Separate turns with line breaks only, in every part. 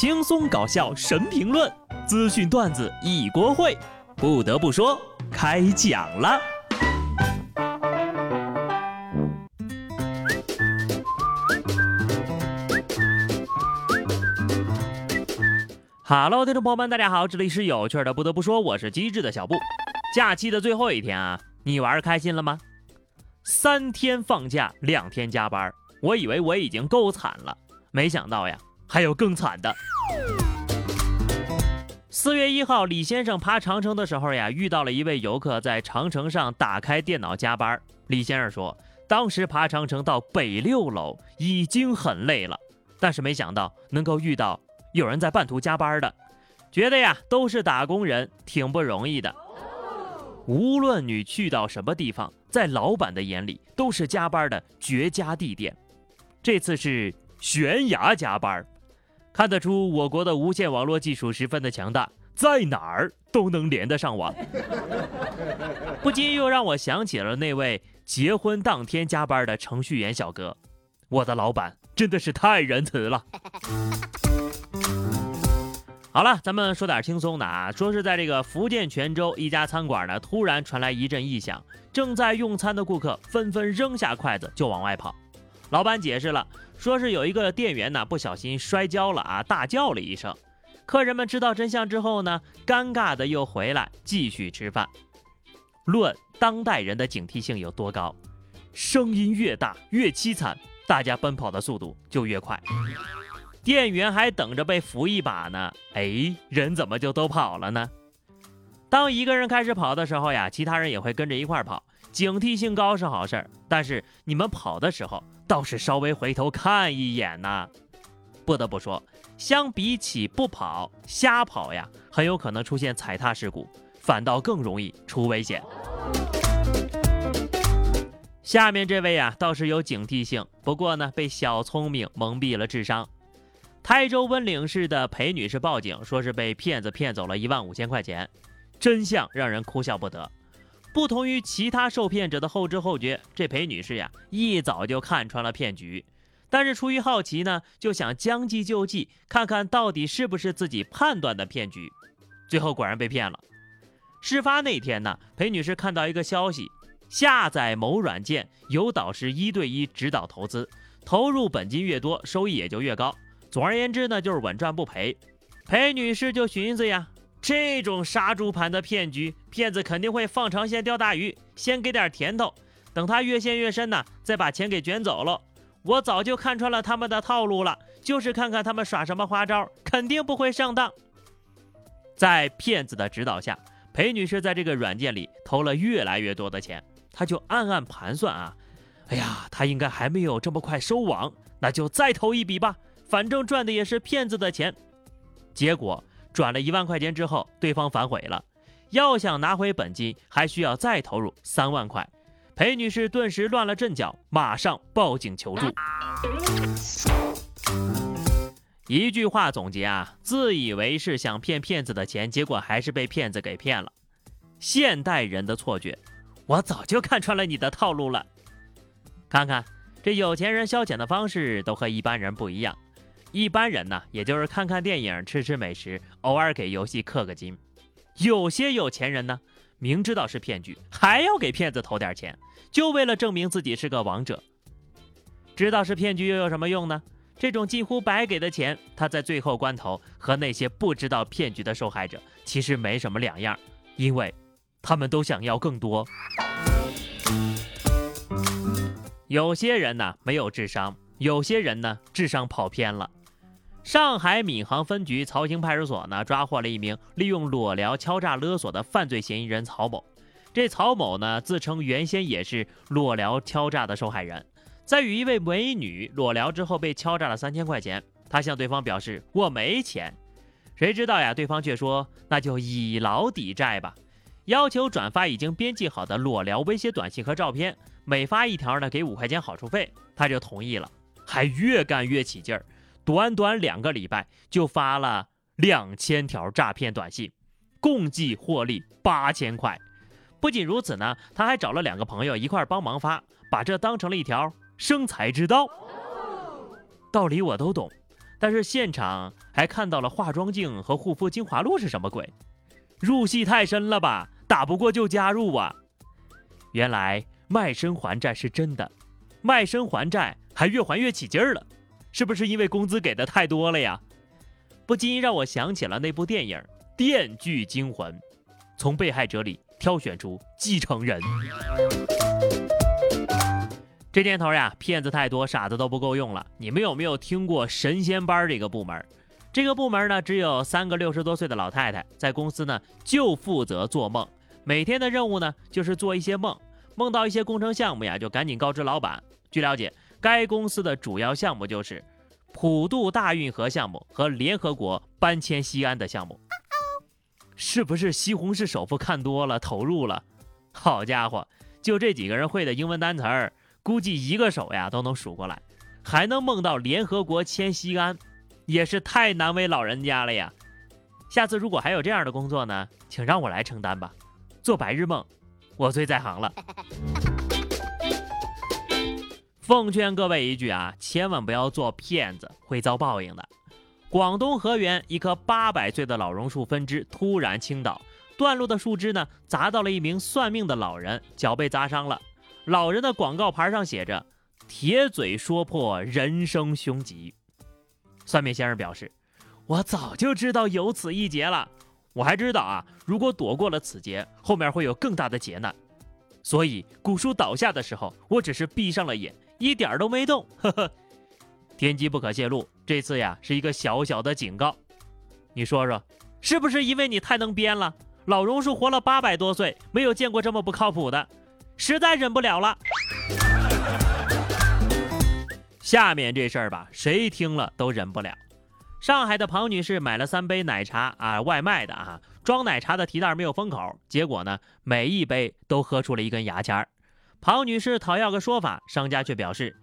轻松搞笑神评论，资讯段子一锅烩。不得不说，开讲了。Hello，听众朋友们，大家好，这里是有趣的。不得不说，我是机智的小布。假期的最后一天啊，你玩开心了吗？三天放假，两天加班，我以为我已经够惨了，没想到呀，还有更惨的。四月一号，李先生爬长城的时候呀，遇到了一位游客在长城上打开电脑加班。李先生说，当时爬长城到北六楼已经很累了，但是没想到能够遇到。有人在半途加班的，觉得呀都是打工人，挺不容易的。无论你去到什么地方，在老板的眼里都是加班的绝佳地点。这次是悬崖加班，看得出我国的无线网络技术十分的强大，在哪儿都能连得上网。不禁又让我想起了那位结婚当天加班的程序员小哥。我的老板真的是太仁慈了。好了，咱们说点轻松的啊。说是在这个福建泉州一家餐馆呢，突然传来一阵异响，正在用餐的顾客纷纷扔下筷子就往外跑。老板解释了，说是有一个店员呢不小心摔跤了啊，大叫了一声。客人们知道真相之后呢，尴尬的又回来继续吃饭。论当代人的警惕性有多高，声音越大越凄惨，大家奔跑的速度就越快。店员还等着被扶一把呢，哎，人怎么就都跑了呢？当一个人开始跑的时候呀，其他人也会跟着一块跑，警惕性高是好事儿。但是你们跑的时候倒是稍微回头看一眼呐。不得不说，相比起不跑，瞎跑呀，很有可能出现踩踏事故，反倒更容易出危险。下面这位呀，倒是有警惕性，不过呢，被小聪明蒙蔽了智商。台州温岭市的裴女士报警，说是被骗子骗走了一万五千块钱，真相让人哭笑不得。不同于其他受骗者的后知后觉，这裴女士呀一早就看穿了骗局，但是出于好奇呢，就想将计就计，看看到底是不是自己判断的骗局。最后果然被骗了。事发那天呢，裴女士看到一个消息，下载某软件有导师一对一指导投资，投入本金越多，收益也就越高。总而言之呢，就是稳赚不赔。裴女士就寻思呀，这种杀猪盘的骗局，骗子肯定会放长线钓大鱼，先给点甜头，等他越陷越深呢，再把钱给卷走了。我早就看穿了他们的套路了，就是看看他们耍什么花招，肯定不会上当。在骗子的指导下，裴女士在这个软件里投了越来越多的钱，她就暗暗盘算啊，哎呀，他应该还没有这么快收网，那就再投一笔吧。反正赚的也是骗子的钱，结果转了一万块钱之后，对方反悔了，要想拿回本金，还需要再投入三万块。裴女士顿时乱了阵脚，马上报警求助。一句话总结啊，自以为是想骗骗子的钱，结果还是被骗子给骗了。现代人的错觉，我早就看穿了你的套路了。看看这有钱人消遣的方式都和一般人不一样。一般人呢，也就是看看电影、吃吃美食，偶尔给游戏氪个金。有些有钱人呢，明知道是骗局，还要给骗子投点钱，就为了证明自己是个王者。知道是骗局又有什么用呢？这种几乎白给的钱，他在最后关头和那些不知道骗局的受害者其实没什么两样，因为他们都想要更多。有些人呢，没有智商；有些人呢，智商跑偏了。上海闵行分局曹兴派出所呢，抓获了一名利用裸聊敲诈勒索的犯罪嫌疑人曹某。这曹某呢，自称原先也是裸聊敲诈的受害人，在与一位美女裸聊之后，被敲诈了三千块钱。他向对方表示我没钱，谁知道呀？对方却说那就以劳抵债吧，要求转发已经编辑好的裸聊威胁短信和照片，每发一条呢，给五块钱好处费。他就同意了，还越干越起劲儿。短短两个礼拜就发了两千条诈骗短信，共计获利八千块。不仅如此呢，他还找了两个朋友一块帮忙发，把这当成了一条生财之道。道理我都懂，但是现场还看到了化妆镜和护肤精华露是什么鬼？入戏太深了吧？打不过就加入啊！原来卖身还债是真的，卖身还债还越还越起劲儿了，是不是因为工资给的太多了呀？不禁让我想起了那部电影《电锯惊魂》，从被害者里挑选出继承人。这年头呀，骗子太多，傻子都不够用了。你们有没有听过神仙班这个部门？这个部门呢，只有三个六十多岁的老太太，在公司呢就负责做梦，每天的任务呢就是做一些梦，梦到一些工程项目呀，就赶紧告知老板。据了解，该公司的主要项目就是普渡大运河项目和联合国搬迁西安的项目。是不是西红柿首富看多了投入了？好家伙，就这几个人会的英文单词儿。估计一个手呀都能数过来，还能梦到联合国迁西安，也是太难为老人家了呀。下次如果还有这样的工作呢，请让我来承担吧。做白日梦，我最在行了。奉劝各位一句啊，千万不要做骗子，会遭报应的。广东河源一棵八百岁的老榕树分枝突然倾倒，断落的树枝呢砸到了一名算命的老人，脚被砸伤了。老人的广告牌上写着：“铁嘴说破人生凶吉。”算命先生表示：“我早就知道有此一劫了，我还知道啊，如果躲过了此劫，后面会有更大的劫难。所以古树倒下的时候，我只是闭上了眼，一点都没动。呵呵，天机不可泄露，这次呀是一个小小的警告。你说说，是不是因为你太能编了？老榕树活了八百多岁，没有见过这么不靠谱的。”实在忍不了了，下面这事儿吧，谁听了都忍不了。上海的庞女士买了三杯奶茶啊，外卖的啊，装奶茶的提袋没有封口，结果呢，每一杯都喝出了一根牙签儿。庞女士讨要个说法，商家却表示，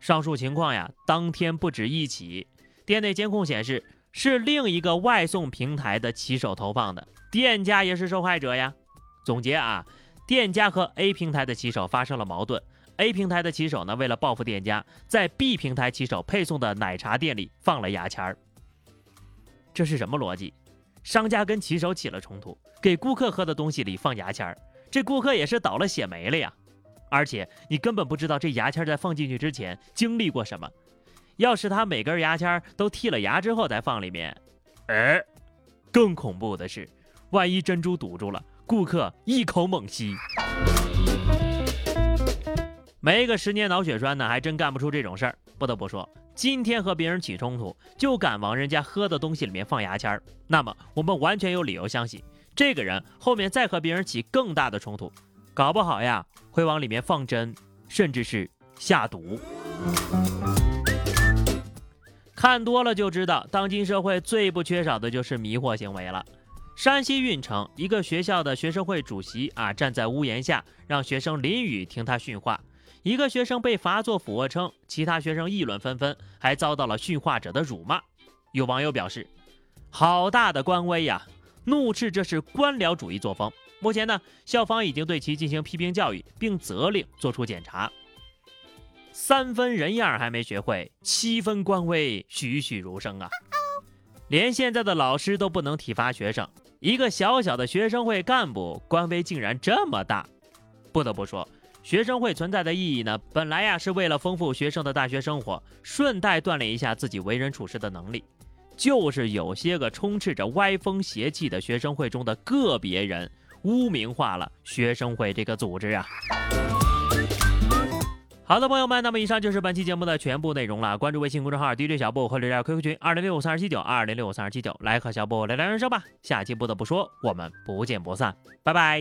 上述情况呀，当天不止一起，店内监控显示是另一个外送平台的骑手投放的，店家也是受害者呀。总结啊。店家和 A 平台的骑手发生了矛盾，A 平台的骑手呢，为了报复店家，在 B 平台骑手配送的奶茶店里放了牙签儿。这是什么逻辑？商家跟骑手起了冲突，给顾客喝的东西里放牙签儿，这顾客也是倒了血霉了呀！而且你根本不知道这牙签在放进去之前经历过什么。要是他每根牙签都剔了牙之后再放里面，哎，更恐怖的是，万一珍珠堵住了。顾客一口猛吸，没个十年脑血栓呢，还真干不出这种事儿。不得不说，今天和别人起冲突，就敢往人家喝的东西里面放牙签儿，那么我们完全有理由相信，这个人后面再和别人起更大的冲突，搞不好呀会往里面放针，甚至是下毒。看多了就知道，当今社会最不缺少的就是迷惑行为了。山西运城一个学校的学生会主席啊，站在屋檐下让学生淋雨听他训话。一个学生被罚做俯卧撑，其他学生议论纷纷，还遭到了训话者的辱骂。有网友表示：“好大的官威呀！”怒斥这是官僚主义作风。目前呢，校方已经对其进行批评教育，并责令做出检查。三分人样还没学会，七分官威栩栩如生啊！连现在的老师都不能体罚学生。一个小小的学生会干部官威竟然这么大，不得不说，学生会存在的意义呢，本来呀是为了丰富学生的大学生活，顺带锻炼一下自己为人处事的能力。就是有些个充斥着歪风邪气的学生会中的个别人，污名化了学生会这个组织啊。好的，朋友们，那么以上就是本期节目的全部内容了。关注微信公众号 DJ 小布或者加 QQ 群二零六五三二七九二零六五三二七九，来和小布聊聊人生吧。下期不得不说，我们不见不散，拜拜。